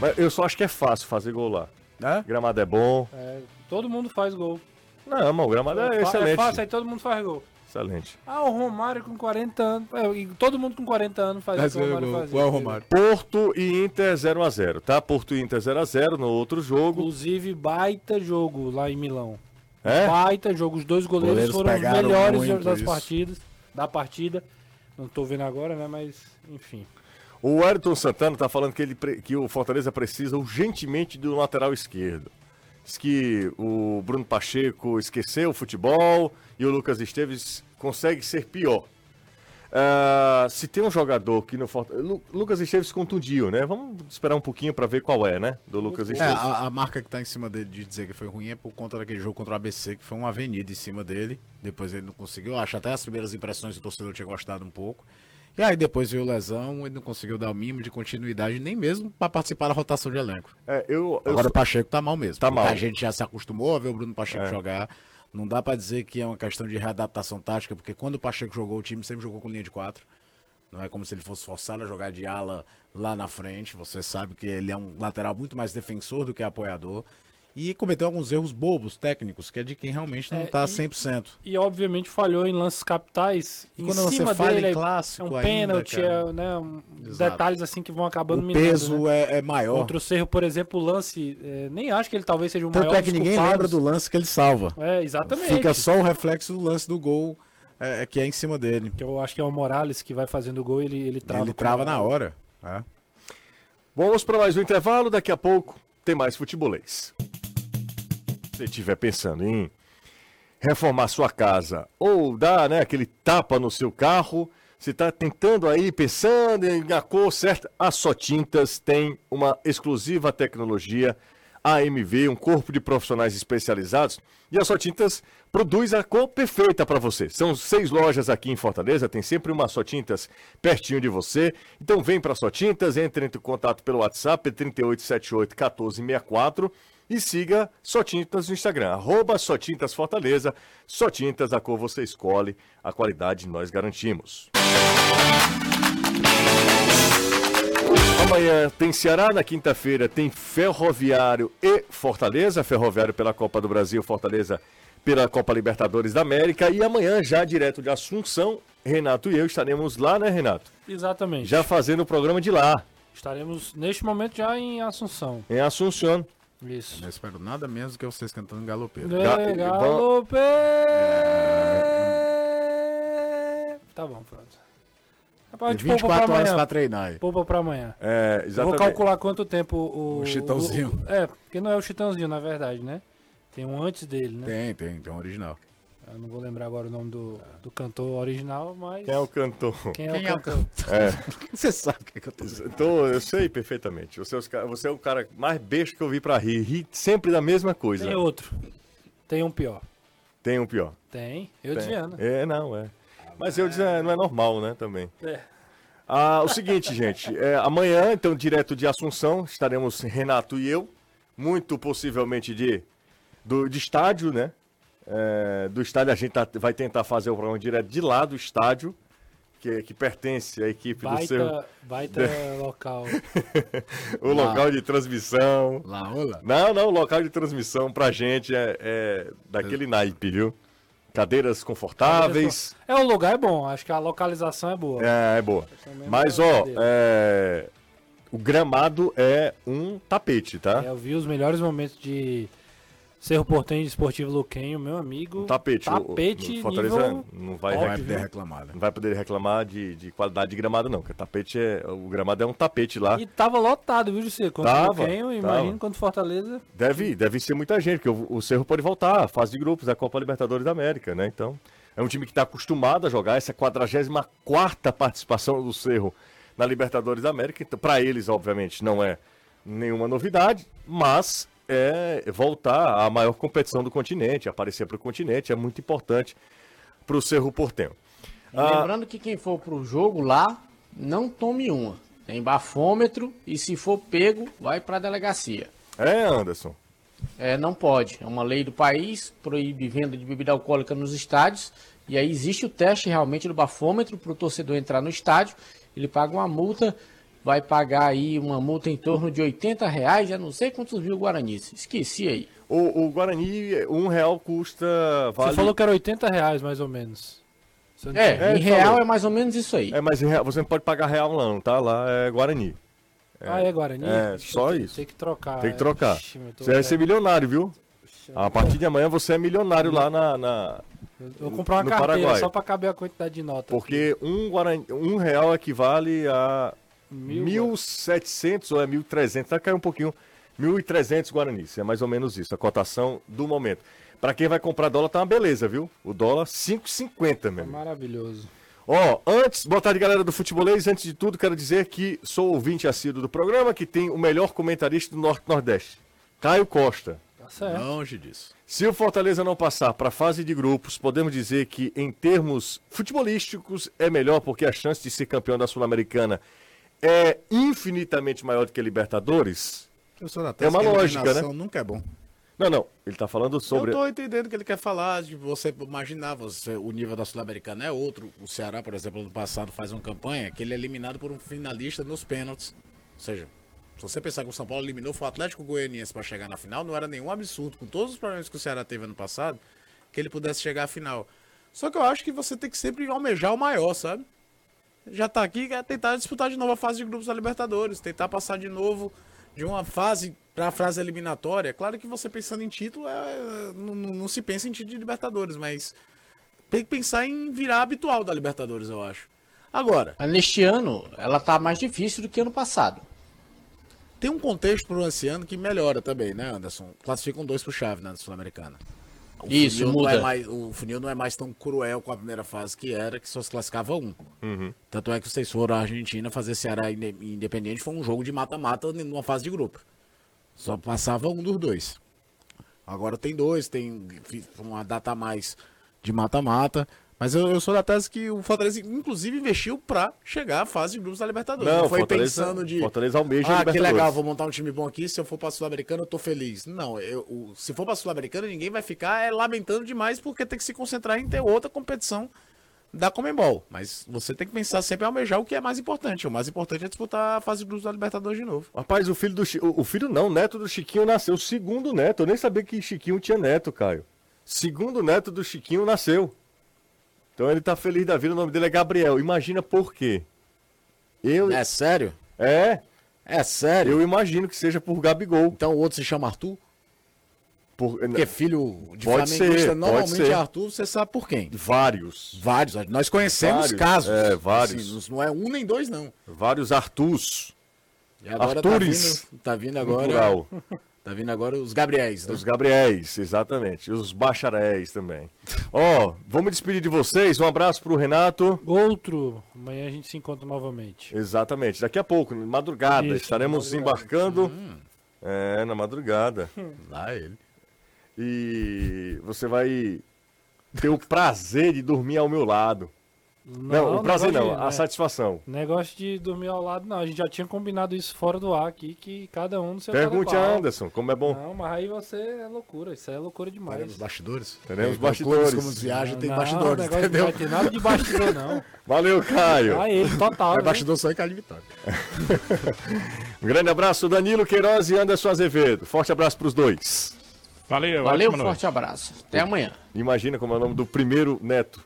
Mas eu só acho que é fácil fazer gol lá. Né? O gramado é bom. é, Todo mundo faz gol. Não, mas o gramado é É excelente. fácil, aí todo mundo faz gol. Excelente. Ah, o Romário com 40 anos. É, e todo mundo com 40 anos faz Mas o que o Romário fazia. Qual é o Romário? Porto e Inter 0x0, tá? Porto e Inter 0x0 no outro jogo. Inclusive, baita jogo lá em Milão. É? Baita jogo. Os dois goleiros, Goleiros foram os melhores das isso. partidas. Da partida. Não tô vendo agora, né? Mas, enfim. O Ayrton Santana tá falando que, ele, que o Fortaleza precisa urgentemente do lateral esquerdo. Diz que o Bruno Pacheco esqueceu o futebol e o Lucas Esteves consegue ser pior. Ah, se tem um jogador que no Fortaleza. Lu- Lucas Esteves contundiu, né? Vamos esperar um pouquinho pra ver qual é, né? Do Lucas É, Esteves. a, a marca que tá em cima dele de dizer que foi ruim é por conta daquele jogo contra o ABC, que foi uma avenida em cima dele. Depois ele não conseguiu. Acho até as primeiras impressões do torcedor tinha gostado um pouco. E aí depois veio lesão, ele não conseguiu dar o mínimo de continuidade, nem mesmo pra participar da rotação de elenco. É, eu, eu Agora o Pacheco tá mal mesmo. Tá mal. A gente já se acostumou a ver o Bruno Pacheco É. jogar. Não dá pra dizer que é uma questão de readaptação tática, porque quando o Pacheco jogou, o time sempre jogou com linha de quatro. Não é como se ele fosse forçado a jogar de ala lá na frente. Você sabe que ele é um lateral muito mais defensor do que apoiador. E cometeu alguns erros bobos técnicos, que é de quem realmente não É, tá e- 100%. E obviamente falhou em lances capitais. E Em quando cima você falha dele, em é clássico é um ainda, pênalti, é, né, um- detalhes assim que vão acabando O minando, peso né? é, é maior. Contra o Cerro, por exemplo, o lance, é, nem acho que ele talvez seja o Tanto maior é que ninguém culpados. lembra do lance que ele salva. É, exatamente. Fica só o reflexo do lance do gol é, é, que é em cima dele. Que eu acho que é o Morales que vai fazendo o gol e ele, ele trava. ele trava na hora. é. Vamos para mais um intervalo, daqui a pouco tem mais futebolês. Você estiver pensando em reformar sua casa ou dar né, aquele tapa no seu carro, você está tentando aí, pensando em a cor certa, a Só Tintas tem uma exclusiva tecnologia AMV, um corpo de profissionais especializados, e a Só Tintas produz a cor perfeita para você. São seis lojas aqui em Fortaleza, tem sempre uma Só Tintas pertinho de você. Então vem para a Só Tintas, entre em contato pelo WhatsApp 3878 1464 e siga Só Tintas no Instagram, arroba Só Tintas Fortaleza. Só Tintas, a cor você escolhe, a qualidade nós garantimos. Amanhã tem Ceará, na quinta-feira tem Ferroviário e Fortaleza, Ferroviário pela Copa do Brasil, Fortaleza pela Copa Libertadores da América e amanhã já direto de Assunção, Renato e eu estaremos lá, né, Renato? Exatamente. Já fazendo o programa de lá, Estaremos neste momento já em Assunção. em Assunção. Isso. Não espero nada menos que vocês cantando galopeiro. Ga- É! Tá bom, pronto. Rapaz, a Tem gente poupa 24 pra horas amanhã. pra treinar aí. Poupa pra amanhã. É, Eu Vou calcular quanto tempo o... O Chitãozinho. o- é, porque não é o Chitãozinho, na verdade, né? Tem um antes dele, né? Tem, tem, tem um original. Eu não vou lembrar agora o nome do, do cantor original, mas... Quem é o cantor? Quem é Quem o é cantor? Você sabe o que, que eu tô dizendo. Então, eu sei perfeitamente. Você é, os você é o cara mais besta que eu vi pra rir. Ri sempre da mesma coisa. Tem outro. Tem um pior. Tem um pior. Tem. Eu Tem. desviando. É, não, é. Mas eu dizendo, não é normal, né, também. É. Ah, o seguinte, gente, é, amanhã, então, direto de Assunção, estaremos Renato e eu, muito possivelmente de, do, de estádio, né? É, do estádio a gente tá- vai tentar fazer o programa direto de lá do estádio, que, que pertence à equipe do seu. Baita, baita local. o local de transmissão. Lá, olá. Não, não, o local de transmissão pra gente é, é daquele naipe, viu? Cadeiras confortáveis. É, o lugar é bom. Acho que a localização é boa. É, é boa. Mas, é ó, é, o gramado é um tapete, tá? É, eu vi os melhores momentos de Cerro Portenho Esportivo Luquenho, meu amigo. Um tapete. Tapete o, o Fortaleza nível não vai, vai poder reclamar. né? não vai poder reclamar de, de qualidade de gramado, não. Porque tapete é, o gramado é um tapete lá. E tava lotado, viu, José? Contra Tava, Luquenho, tava. imagina contra o Fortaleza. Deve, deve ser muita gente, porque o, o Cerro pode voltar à fase de grupos da Copa Libertadores da América, né? Então, é um time que está acostumado a jogar essa 44 participação do Cerro na Libertadores da América. Então, para eles, obviamente, não é nenhuma novidade, mas é voltar à maior competição do continente, aparecer para o continente, é muito importante para o Cerro Portenho. Ah. Lembrando que quem for pro jogo lá, não tome uma. Tem bafômetro e se for pego, vai pra delegacia. É, Anderson. É, não pode. É uma lei do país, proíbe venda de bebida alcoólica nos estádios. E aí existe o teste realmente do bafômetro para o torcedor entrar no estádio. Ele paga uma multa, vai pagar aí uma multa em torno de 80 reais, já não sei quantos mil guaranis. Esqueci aí. O, o Guarani, um real custa. Vale... Você falou que era 80 reais, mais ou menos. É, É, em real falou. é mais ou menos isso aí. É, mas em real- você não pode pagar real, não, tá? Lá é Guarani. Ah, é Guarani? É, só isso. Tem que trocar. Tem que trocar. Ixi, Você vai ser milionário, viu? A partir de amanhã você é milionário lá na. na- Eu vou comprar uma no carteira Paraguai. só pra caber a quantidade de nota. Porque um, guarani, um real equivale a Mil 1.700 ou é 1.300, vai cair um pouquinho. 1.300 guaranis, é mais ou menos isso, a cotação do momento. Pra quem vai comprar dólar tá uma beleza, viu? O dólar 5,50 mesmo. Maravilhoso. Ó, antes, boa tarde galera do Futebolês, antes de tudo quero dizer que sou ouvinte assíduo do programa, que tem o melhor comentarista do Norte-Nordeste, Caio Costa. Tá certo. Longe disso. Se o Fortaleza não passar para a fase de grupos, podemos dizer que em termos futebolísticos é melhor porque a chance de ser campeão da Sul-Americana é infinitamente maior do que Libertadores? É uma lógica, eliminação nunca é bom. Não, não, ele tá falando sobre Eu tô entendendo o que ele quer falar, de você imaginar, você, o nível da Sul-Americana é outro. O Ceará, por exemplo, ano passado faz uma campanha que ele é eliminado por um finalista nos pênaltis. Ou seja, se você pensar que o São Paulo eliminou foi o Atlético Goianiense para chegar na final, não era nenhum absurdo, com todos os problemas que o Ceará teve ano passado, que ele pudesse chegar à final. Só que eu acho que você tem que sempre almejar o maior, sabe? Já tá aqui, quer tentar disputar de novo a fase de grupos da Libertadores, tentar passar de novo de uma fase para a fase eliminatória. Claro que você pensando em título, é, não, não- se pensa em título de Libertadores, mas tem que pensar em virar habitual da Libertadores, eu acho. Agora, Neste ano, ela tá mais difícil do que ano passado. tem um contexto pro esse ano que melhora também, né, Anderson? Classificam dois pro chave na Sul-Americana. O Isso, funil não muda. é mais- o funil não é mais tão cruel com a primeira fase que era, que só se classificava um. Tanto é que vocês foram à Argentina fazer Ceará Inde- Independente, foi um jogo de mata-mata numa fase de grupo. Só passava um dos dois. Agora tem dois, tem uma data a mais de mata-mata. Mas eu, eu sou da tese que o Fortaleza, inclusive, investiu pra chegar à fase de grupos da Libertadores. Não, Não, foi Fortaleza- pensando de. Fortaleza almeja a Ah, que Libertadores." legal, vou montar um time bom aqui. Se eu for pra Sul-Americana, eu tô feliz. Não, eu, se for pra Sul-Americana, ninguém vai ficar é, lamentando demais porque tem que se concentrar em ter outra competição da Comembol. Mas você tem que pensar sempre em almejar o que é mais importante. O mais importante é disputar a fase de grupos da Libertadores de novo. Rapaz, o filho do Chi- o o filho não, o neto do Chiquinho nasceu, o segundo neto. Eu nem sabia que Chiquinho tinha neto, Caio. Segundo neto do Chiquinho nasceu. Então ele tá feliz da vida, o nome dele é Gabriel. Imagina por quê? Eu É sério? é, É sério? eu imagino que seja por Gabigol. Então o outro se chama Arthur? Por Porque filho de Pode flamenguista ser, pode normalmente ser. é Arthur, você sabe por quem? vários, Vários. Nós conhecemos Vários, casos. é, vários. Assim, não é um nem dois, não. vários Artus E agora Artures. tá vindo, tá vindo agora. Tá vindo agora os Gabriéis. né? Os Gabriéis, exatamente. Os bacharéis também. Ó, vamos despedir de vocês. Um abraço pro Renato. Outro. Amanhã a gente se encontra novamente. Exatamente. Daqui a pouco, madrugada, Isso, estaremos madrugada. embarcando. É, na madrugada. Lá ele. E você vai ter o prazer de dormir ao meu lado. Não, o prazer não, de- a né, satisfação. Negócio de dormir ao lado, não. A gente já tinha combinado isso fora do ar aqui, que cada um no seu Pergunte a. Anderson, como é bom. Não, mas aí você é loucura. Isso aí é loucura demais. Teremos bastidores. Teremos É, bastidores. Como viagem tem não, bastidores, entendeu? Não vai ter nada de bastidor, não. Valeu, Caio. Ah, ele, total. É né? bastidor só em Cali Vitória. Um grande abraço, Danilo Queiroz e Anderson Azevedo. Forte abraço pros dois. Valeu, Valeu, noite. forte abraço. Até amanhã. Imagina como é o nome do primeiro neto.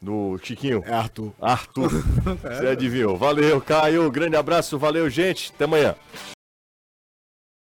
Do Chiquinho? É Arthur. Arthur. Você adivinhou. Valeu, Caio. Grande abraço. Valeu, gente. Até amanhã.